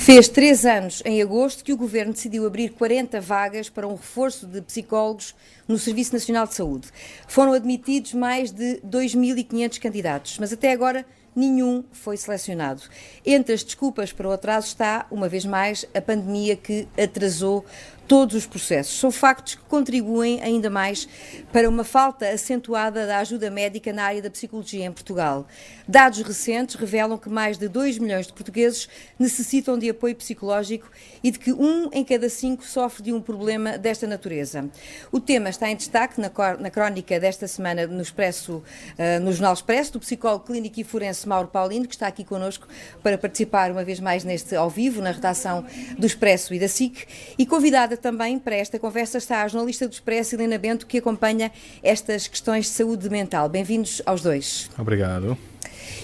Fez três anos em agosto que o Governo decidiu abrir 40 vagas para um reforço de psicólogos no Serviço Nacional de Saúde. Foram admitidos mais de 2.500 candidatos, mas até agora nenhum foi selecionado. Entre as desculpas para o atraso está, uma vez mais, a pandemia que atrasou todos os processos. São factos que contribuem ainda mais para uma falta acentuada da ajuda médica na área da psicologia em Portugal. Dados recentes revelam que mais de 2 milhões de portugueses necessitam de apoio psicológico e de que um em cada cinco sofre de um problema desta natureza. O tema está em destaque na, crónica desta semana no Expresso, uh, no Jornal Expresso, do psicólogo clínico e forense Mauro Paulino, que está aqui connosco para participar uma vez mais neste ao vivo, na redação do Expresso e da SIC, e convidada também para esta conversa está a jornalista do Expresso, Helena Bento, que acompanha estas questões de saúde mental. Bem-vindos aos dois. Obrigado.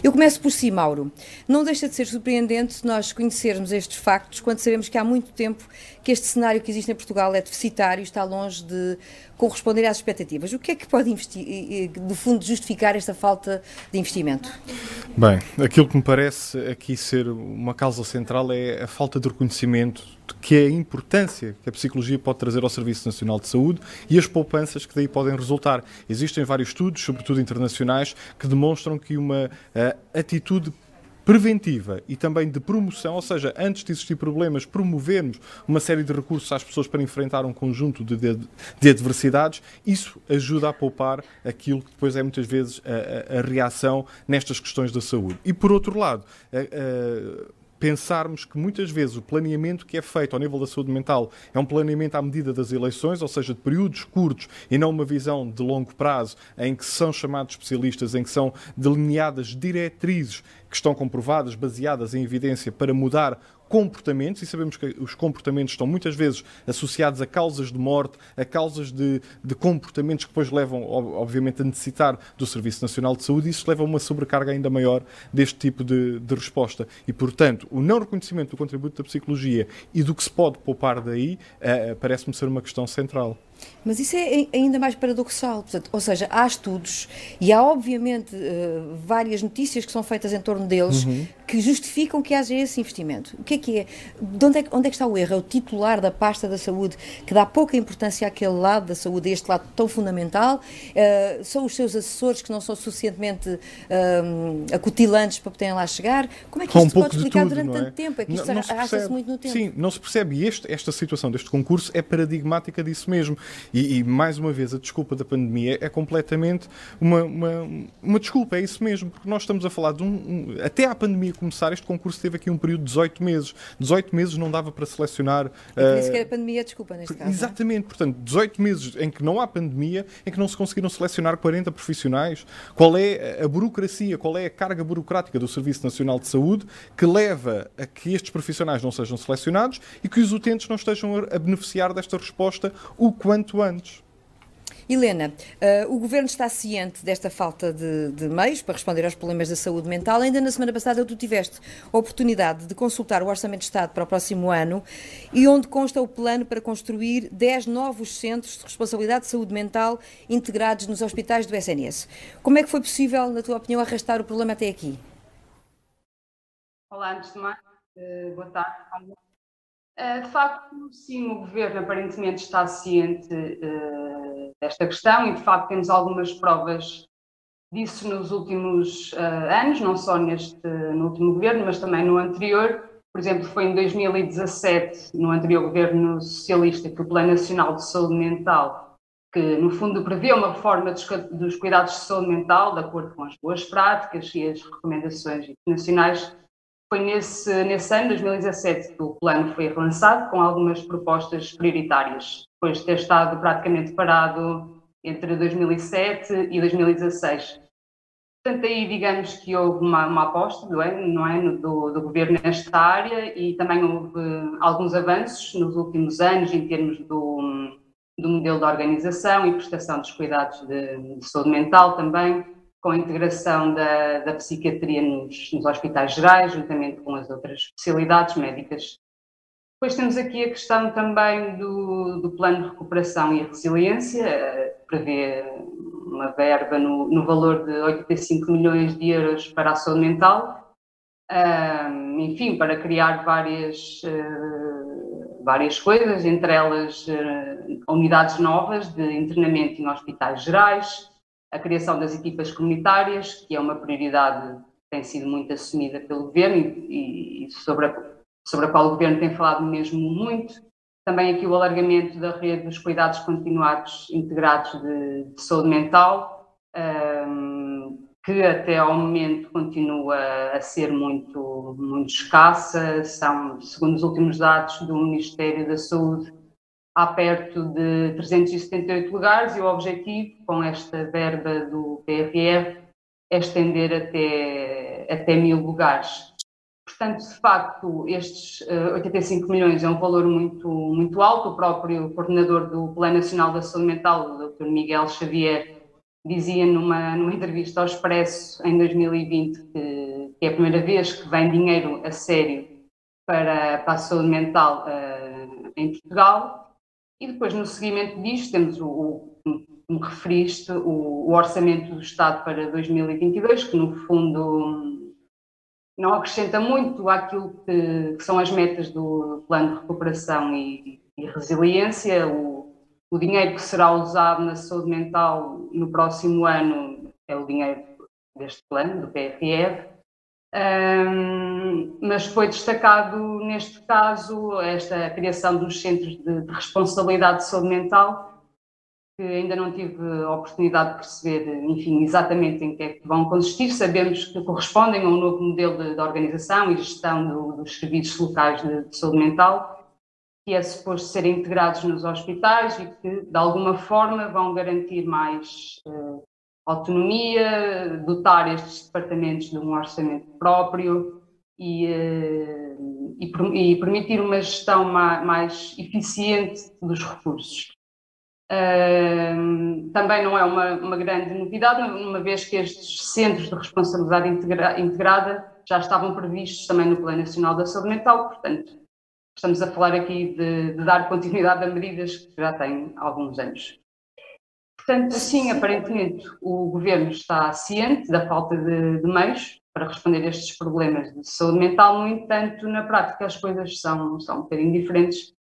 Eu começo por si, Mauro. Não deixa de ser surpreendente nós conhecermos estes factos quando sabemos que há muito tempo que este cenário que existe em Portugal é deficitário e está longe de corresponder às expectativas. O que é que pode, no fundo, justificar esta falta de investimento? Bem, aquilo que me parece aqui ser uma causa central é a falta de reconhecimento que é a importância que a psicologia pode trazer ao Serviço Nacional de Saúde e as poupanças que daí podem resultar. Existem vários estudos, sobretudo internacionais, que demonstram que uma uh, atitude preventiva e também de promoção, ou seja, antes de existir problemas, promovermos uma série de recursos às pessoas para enfrentar um conjunto de, de, de adversidades, isso ajuda a poupar aquilo que depois é muitas vezes a, a, a reação nestas questões da saúde. E por outro lado, a, pensarmos que muitas vezes o planeamento que é feito ao nível da saúde mental é um planeamento à medida das eleições, ou seja, de períodos curtos e não uma visão de longo prazo em que são chamados especialistas, em que são delineadas diretrizes que estão comprovadas, baseadas em evidência para mudar comportamentos, e sabemos que os comportamentos estão muitas vezes associados a causas de morte, a causas de, de comportamentos que depois levam, obviamente, a necessitar do Serviço Nacional de Saúde, e isso leva a uma sobrecarga ainda maior deste tipo de, de resposta. E, portanto, o não reconhecimento do contributo da psicologia e do que se pode poupar daí, uh, parece-me ser uma questão central. Mas isso é ainda mais paradoxal. Portanto, ou seja, há estudos e há, obviamente, uh, várias notícias que são feitas em torno deles uhum. que justificam que haja esse investimento. O que é que é? De onde é, onde é que está o erro? É o titular da pasta da saúde que dá pouca importância àquele lado da saúde, a este lado tão fundamental. Uh, são os seus assessores que não são suficientemente uh, acutilantes para poderem lá chegar. Como é que isto um pode explicar tudo, durante é? tanto tempo? É que isto arrasta-se muito no tempo. Sim, não se percebe. E este, esta situação deste concurso é paradigmática disso mesmo. E, e, mais uma vez, a desculpa da pandemia é completamente uma, uma, uma desculpa, é isso mesmo, porque nós estamos a falar de um, um, Até a pandemia começar, este concurso teve aqui um período de 18 meses. 18 meses não dava para selecionar. E uh, que a pandemia desculpa neste caso. É? Exatamente, é? portanto, 18 meses em que não há pandemia, em que não se conseguiram selecionar 40 profissionais. Qual é a burocracia, qual é a carga burocrática do Serviço Nacional de Saúde que leva a que estes profissionais não sejam selecionados e que os utentes não estejam a beneficiar desta resposta o quanto antes? antes. Helena, uh, o Governo está ciente desta falta de, de, meios para responder aos problemas da saúde mental. Ainda na semana passada tu tiveste a oportunidade de consultar o Orçamento de Estado para o próximo ano e onde consta o plano para construir 10 novos centros de responsabilidade de saúde mental integrados nos hospitais do SNS. Como é que foi possível, na tua opinião, arrastar o problema até aqui? Olá, antes de mais, uh, boa tarde. Eh, de facto, sim, o governo aparentemente está ciente uh, desta questão e, de facto, temos algumas provas disso nos últimos uh, anos, não só neste, no último governo, mas também no anterior. Por exemplo, foi em 2017, no anterior governo socialista, que o Plano Nacional de Saúde Mental, que no fundo prevê uma reforma dos, dos cuidados de saúde mental, de acordo com as boas práticas e as recomendações internacionais, foi nesse, nesse ano, 2017, que o plano foi relançado com algumas propostas prioritárias, depois de ter estado praticamente parado entre 2007 e 2016. Portanto, aí digamos que houve uma, uma aposta não é, é, do, do, governo nesta área e também houve alguns avanços nos últimos anos em termos do, do modelo de organização e prestação dos cuidados de, de saúde mental também com a integração da, da psiquiatria nos, nos, hospitais gerais, juntamente com as outras especialidades médicas. Depois temos aqui a questão também do, do plano de recuperação e resiliência, prevê uma verba no, no, valor de 85 milhões de euros para a saúde mental, uh, enfim, para criar várias, várias coisas, entre elas unidades novas de internamento em hospitais gerais, a criação das equipas comunitárias, que é uma prioridade que tem sido muito assumida pelo governo e, e sobre, a, sobre a qual o governo tem falado mesmo muito. Também aqui o alargamento da rede dos cuidados continuados integrados de, de saúde mental, um, que até ao momento continua a ser muito, muito escassa. São, segundo os últimos dados do Ministério da Saúde, há perto de 378 lugares e o objetivo com esta verba do PRR é estender até, até mil lugares. Portanto, de facto, estes 85 eh, milhões é um valor muito, muito alto. O próprio coordenador do Plano Nacional da Saúde Mental, o Dr. Miguel Xavier, dizia numa, numa entrevista ao Expresso em 2020 que, que é a primeira vez que vem dinheiro a sério para, para a saúde mental uh, em Portugal e depois, no seguimento disto, temos o, como referiste, o, o, orçamento do Estado para 2022, que no fundo não acrescenta muito àquilo que, que são as metas do Plano de Recuperação e, e Resiliência. O, o, dinheiro que será usado na saúde mental no próximo ano é o dinheiro deste plano, do PRR. Um, mas foi destacado neste caso esta criação dos centros de, de, responsabilidade de saúde mental, que ainda não tive a oportunidade de perceber, enfim, exatamente em que é que vão consistir. Sabemos que correspondem a um novo modelo de, de organização e gestão do, dos serviços locais de, de, saúde mental, que é suposto serem integrados nos hospitais e que, de alguma forma, vão garantir mais uh, autonomia, dotar estes departamentos de um orçamento próprio e, eh, e, e permitir uma gestão mais, mais eficiente dos recursos. Uh, também não é uma, uma, grande novidade, uma vez que estes centros de responsabilidade integra, integrada já estavam previstos também no Plano Nacional da Saúde Mental, portanto, estamos a falar aqui de, de dar continuidade a medidas que já têm alguns anos. Portanto, sim, aparentemente o governo está ciente da falta de, de meios para responder a estes problemas de saúde mental, no entanto, na prática as coisas são, são um bocadinho diferentes,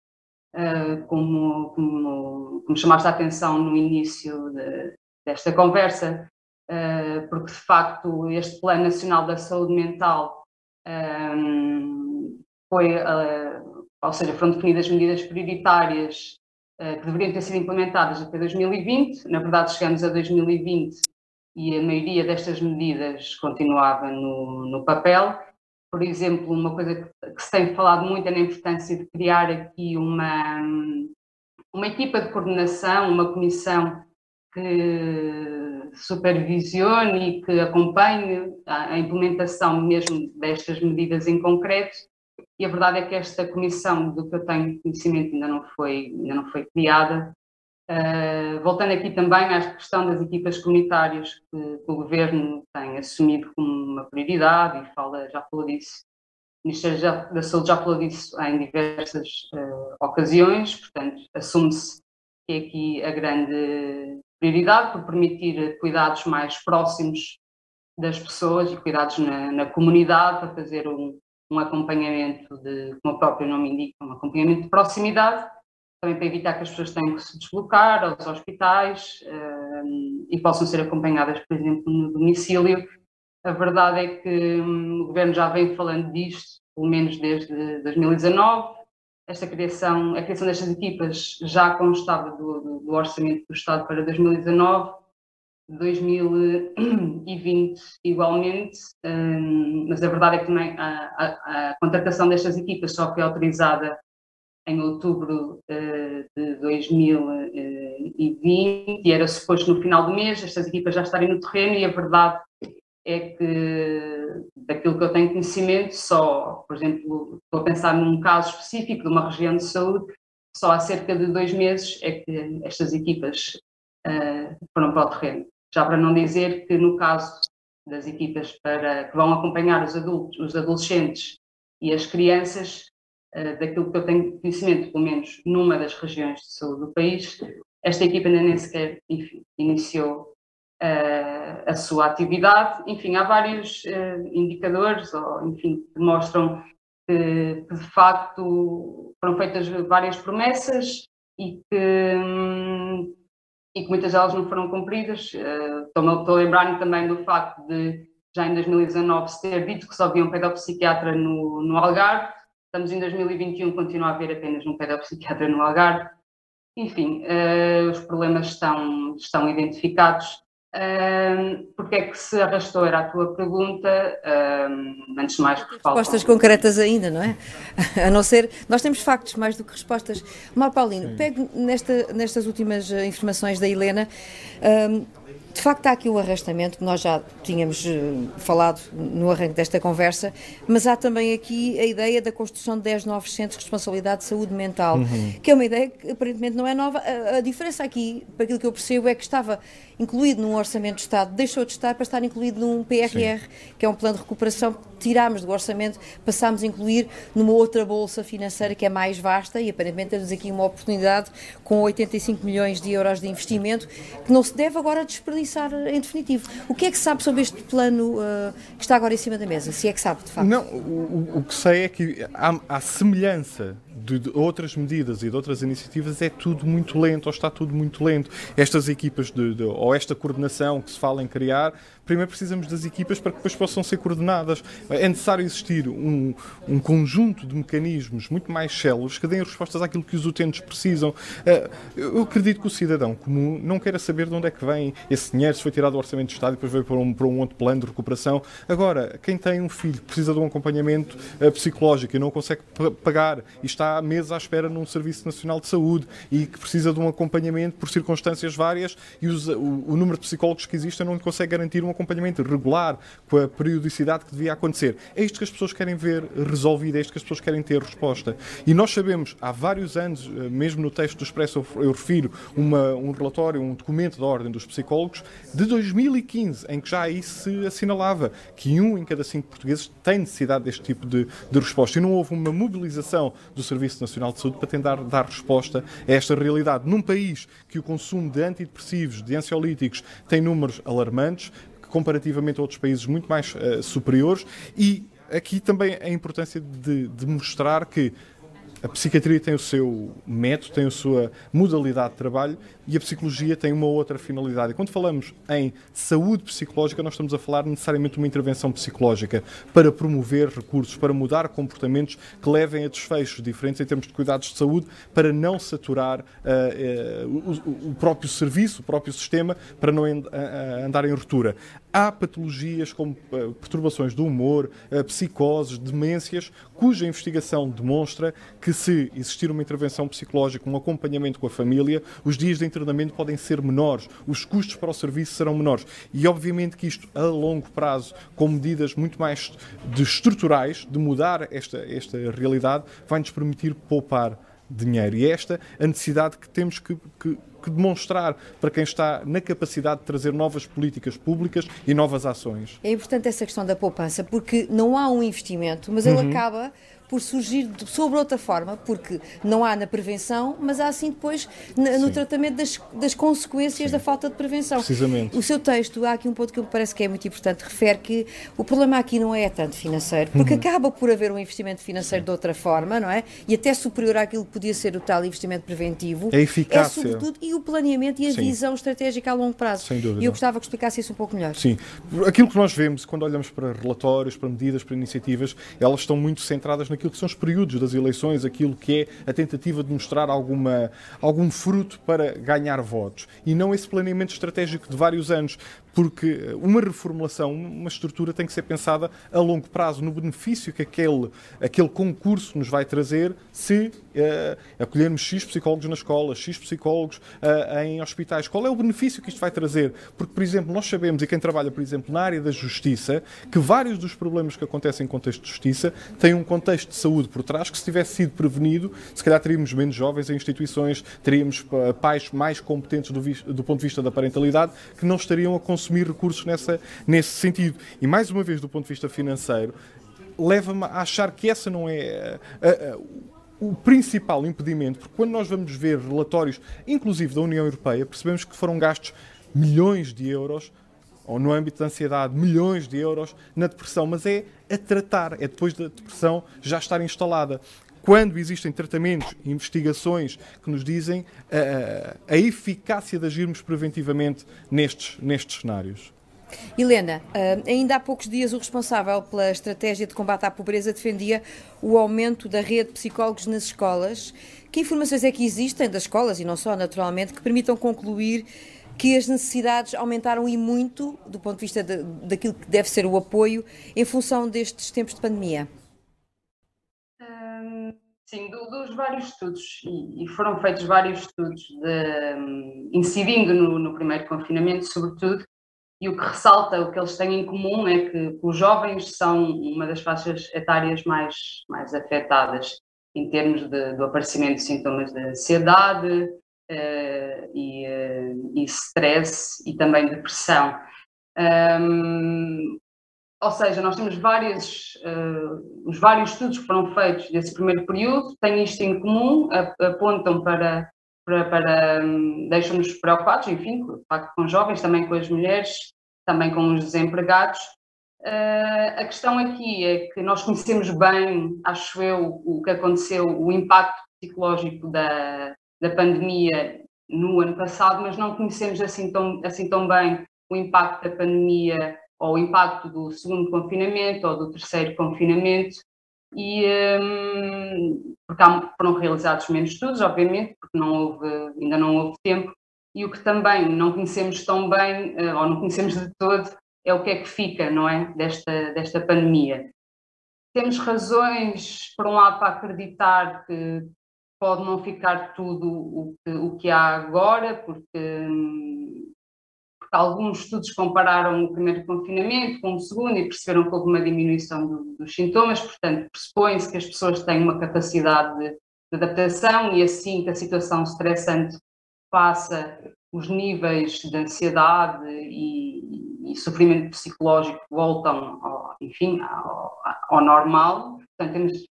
uh, como, como, como, chamaste a atenção no início de, desta conversa, uh, porque de facto este Plano Nacional da Saúde Mental um, eh, foi, uh, ou seja, foram definidas medidas prioritárias que deveriam ter sido implementadas até 2020. Na verdade, chegamos a 2020 e a maioria destas medidas continuava no, no papel. Por exemplo, uma coisa que, se tem falado muito é na importância de criar aqui uma, uma equipa de coordenação, uma comissão que supervisione e que acompanhe a implementação mesmo destas medidas em concreto e a verdade é que esta comissão, do que eu tenho conhecimento, ainda não foi, ainda não foi criada. Uh, voltando aqui também à questão das equipas comunitárias que, que, o Governo tem assumido como uma prioridade e fala, já falou disso, o Ministério da Saúde já falou disso em diversas uh, ocasiões, portanto, assume-se que é aqui a grande prioridade por permitir cuidados mais próximos das pessoas e cuidados na, na comunidade para fazer um, um acompanhamento de, como o próprio nome indica, um acompanhamento de proximidade, também para evitar que as pessoas tenham que se deslocar aos hospitais uh, e possam ser acompanhadas, por exemplo, no domicílio. A verdade é que um, o Governo já vem falando disto, pelo menos desde 2019. Esta criação, a criação destas equipas já constava do, do, do orçamento do Estado para 2019 2020 igualmente, um, mas a verdade é que também a, a, a, contratação destas equipas só foi autorizada em outubro uh, de 2020 e era suposto no final do mês estas equipas já estarem no terreno e a verdade é que daquilo que eu tenho conhecimento, só, por exemplo, estou a pensar num caso específico de uma região de saúde, só há cerca de dois meses é que estas equipas uh, foram para o terreno. Já para não dizer que no caso das equipas para, que vão acompanhar os adultos, os adolescentes e as crianças, uh, daquilo que eu tenho conhecimento, pelo menos numa das regiões de saúde do país, esta equipa ainda nem sequer iniciou uh, a sua atividade. Enfim, há vários uh, indicadores, ou, enfim, que mostram que, que, de facto foram feitas várias promessas e que, um, e que muitas delas não foram cumpridas. Uh, estou, a lembrar-me também do facto de já em 2019 se ter dito que só havia um pedopsiquiatra no, no Algarve, estamos em 2021, continua a haver apenas um pedopsiquiatra no Algarve. Enfim, uh, os problemas estão, estão identificados. Uh, porque é que se arrastou? Era a tua pergunta, uh, antes de mais por falta. Respostas concretas ainda, não é? A não ser. Nós temos factos mais do que respostas. Mal Paulino, pegue nesta, nestas últimas eh, informações da Helena. Uh, de facto, há aqui o arrastamento que nós já tínhamos uh, falado no arranque desta conversa, mas há também aqui a ideia da construção de 10 novos centros de responsabilidade de saúde mental, uhum. que é uma ideia que aparentemente não é nova. A, a, diferença aqui, para aquilo que eu percebo, é que estava incluído num orçamento de Estado, deixou de estar para estar incluído num PRR, Sim. que é um plano de recuperação tirámos do orçamento, passámos a incluir numa outra bolsa financeira que é mais vasta e aparentemente temos aqui uma oportunidade com 85 milhões de euros de investimento que não se deve agora desperdiçar em definitivo. O que é que sabe sobre este plano uh, que está agora em cima da mesa, se é que sabe de facto? Não, o, o que sei é que há, há semelhança de, de, outras medidas e de outras iniciativas é tudo muito lento, ou está tudo muito lento. Estas equipas, de, de, ou esta coordenação que se fala em criar, primeiro precisamos das equipas para que depois possam ser coordenadas. É necessário existir um, um conjunto de mecanismos muito mais células que deem respostas àquilo que os utentes precisam. Eh, eu acredito que o cidadão comum não queira saber de onde é que vem esse dinheiro, se foi tirado do Orçamento de Estado e depois veio para um, para um outro plano de recuperação. Agora, quem tem um filho que precisa de um acompanhamento eh, psicológico e não consegue pagar e está meses à espera num Serviço Nacional de Saúde e que precisa de um acompanhamento por circunstâncias várias e os, o, o número de psicólogos que existem não lhe consegue garantir um acompanhamento regular com a periodicidade que devia acontecer. É isto que as pessoas querem ver resolvido, é isto que as pessoas querem ter resposta. E nós sabemos, há vários anos, eh, mesmo no texto do Expresso eu refiro uma, um relatório, um documento da Ordem dos Psicólogos, de 2015, em que já aí se assinalava que um em cada cinco portugueses tem necessidade deste tipo de, de resposta. E não houve uma mobilização do Serviço Nacional de Saúde para tentar dar resposta a esta realidade. Num país que o consumo de antidepressivos, de ansiolíticos, tem números alarmantes, comparativamente a outros países muito mais uh, superiores, e aqui também a importância de, de mostrar que a psiquiatria tem o seu método, tem a sua modalidade de trabalho e a psicologia tem uma outra finalidade. E quando falamos em saúde psicológica, nós estamos a falar necessariamente de uma intervenção psicológica para promover recursos, para mudar comportamentos que levem a desfechos diferentes em termos de cuidados de saúde, para não saturar uh, uh, o, o, próprio serviço, o próprio sistema, para não andar em ruptura. Há patologias como uh, perturbações do humor, uh, psicoses, demências, cuja investigação demonstra que se existir uma intervenção psicológica, um acompanhamento com a família, os dias de internamento podem ser menores, os custos para o serviço serão menores. E obviamente que isto a longo prazo, com medidas muito mais de estruturais, de mudar esta, esta realidade, vai-nos permitir poupar dinheiro. E é esta a necessidade que temos que, que que demonstrar para quem está na capacidade de trazer novas políticas públicas e novas ações. É importante essa questão da poupança, porque não há um investimento, mas ele uhum. acaba por surgir sobre outra forma, porque não há na prevenção, mas há sim depois na, no tratamento das, das consequências sim. da falta de prevenção. Precisamente. O seu texto, há aqui um ponto que me parece que é muito importante, refere que o problema aqui não é tanto financeiro, porque uhum. acaba por haver um investimento financeiro sim. de outra forma, não é? E até superior àquilo que podia ser o tal investimento preventivo. A eficácia. É sobretudo, e o planeamento e a sim. visão estratégica a longo prazo. Sem dúvida. E eu gostava que explicasse isso um pouco melhor. Sim. Aquilo que nós vemos quando olhamos para relatórios, para medidas, para iniciativas, elas estão muito centradas naquilo que são os períodos das eleições, aquilo que é a tentativa de mostrar alguma, algum fruto para ganhar votos. E não esse planeamento estratégico de vários anos porque uma reformulação, uma estrutura tem que ser pensada a longo prazo, no benefício que aquele, aquele concurso nos vai trazer se uh, acolhermos X psicólogos na escola, X psicólogos uh, em hospitais. Qual é o benefício que isto vai trazer? Porque, por exemplo, nós sabemos, e quem trabalha, por exemplo, na área da justiça, que vários dos problemas que acontecem em contexto de justiça têm um contexto de saúde por trás que, se tivesse sido prevenido, se calhar teríamos menos jovens em instituições, teríamos eh, pais mais competentes do, do ponto de vista da parentalidade que não estariam a consumir consumir recursos nessa, nesse sentido. E mais uma vez, do ponto de vista financeiro, leva-me a achar que essa não é a, a, o principal impedimento, porque quando nós vamos ver relatórios, inclusive da União Europeia, percebemos que foram gastos milhões de euros ou no âmbito da ansiedade, milhões de euros na depressão, mas é a tratar, é depois da depressão já estar instalada. Quando existem tratamentos e investigações que nos dizem uh, a eficácia de agirmos preventivamente nestes, nestes cenários. Helena, ainda há poucos dias o responsável pela estratégia de combate à pobreza defendia o aumento da rede de psicólogos nas escolas. Que informações é que existem das escolas, e não só, naturalmente, que permitam concluir que as necessidades aumentaram e muito do ponto de vista de, daquilo que deve ser o apoio em função destes tempos de pandemia? Sim, do, dos vários estudos, e, e, foram feitos vários estudos de, um, incidindo no, no, primeiro confinamento, sobretudo, e o que ressalta, o que eles têm em comum é que os jovens são uma das faixas etárias mais, mais afetadas em termos de, do aparecimento de sintomas de ansiedade, uh, e, uh, e stress e também depressão. Um, ou seja, nós temos vários, uh, os vários estudos que foram feitos desse primeiro período, têm isto em comum, apontam para, para, para um, deixam-nos preocupados, enfim, com jovens, também com as mulheres, também com os desempregados. Uh, a questão aqui é que nós conhecemos bem, acho eu, o que aconteceu, o impacto psicológico da, da pandemia no ano passado, mas não conhecemos assim tão, assim tão bem o impacto da pandemia o impacto do segundo confinamento ou do terceiro confinamento. E um, porque há, foram realizados menos estudos, obviamente, porque não houve, ainda não houve tempo, e o que também não conhecemos tão bem, eh, ou não conhecemos de todo, é o que é que fica, não é, desta, desta pandemia. Temos razões, por um lado, para acreditar que pode não ficar tudo o que, o que há agora, porque, porque, alguns estudos compararam o primeiro confinamento com o segundo e perceberam que houve uma diminuição do, dos sintomas, portanto, pressupõe-se que as pessoas têm uma capacidade de, de adaptação e assim que a situação estressante passa, os níveis de ansiedade e, e sofrimento psicológico voltam, ao, enfim, ao, ao normal. Portanto, temos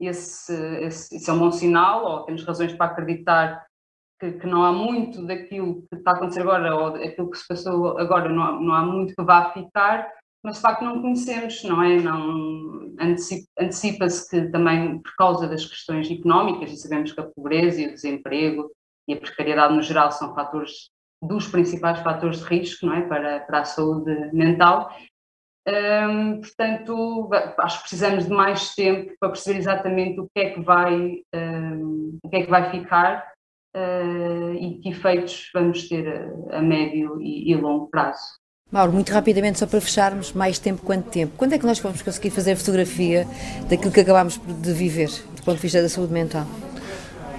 esse, esse, esse é um bom sinal, ou temos razões para acreditar que, que, não há muito daquilo que está a acontecer agora, ou daquilo que se passou agora, não há, não há muito que vá ficar, mas de facto não conhecemos, não é? Não, antecipa-se que também por causa das questões económicas, e sabemos que a pobreza e o desemprego e a precariedade no geral são fatores dos principais fatores de risco não é? para, para a saúde mental, um, portanto, acho que precisamos de mais tempo para perceber exatamente o que é que vai, um, o que é que vai ficar uh, e que efeitos vamos ter a, a médio e, e, longo prazo. Mauro, muito rapidamente, só para fecharmos, mais tempo quanto tempo? Quando é que nós vamos conseguir fazer fotografia daquilo que acabámos de viver, do ponto de vista da saúde mental?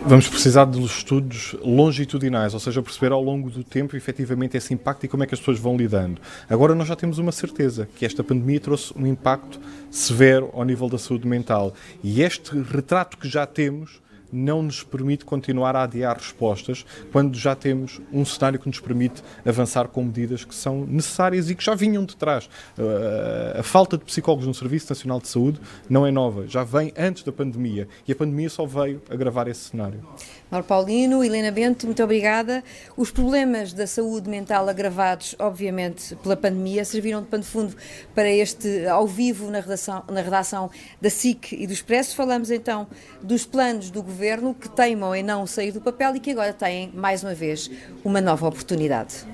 Vamos precisar de estudos longitudinais, ou seja, perceber ao longo do tempo efetivamente esse impacto e como é que as pessoas vão lidando. Agora nós já temos uma certeza, que esta pandemia trouxe um impacto severo ao nível da saúde mental. E este retrato que já temos não nos permite continuar a adiar respostas quando já temos um cenário que nos permite avançar com medidas que são necessárias e que já vinham de trás. Uh, a falta de psicólogos no Serviço Nacional de Saúde não é nova, já vem antes da pandemia e a pandemia só veio agravar esse cenário. Mauro Paulino, Helena Bento, muito obrigada. Os problemas da saúde mental agravados, obviamente, pela pandemia, serviram de pano de fundo para este ao vivo na redação, na redação da SIC e do Expresso. Falamos então dos planos do governo que teimam em não sair do papel e que agora têm, mais uma vez, uma nova oportunidade.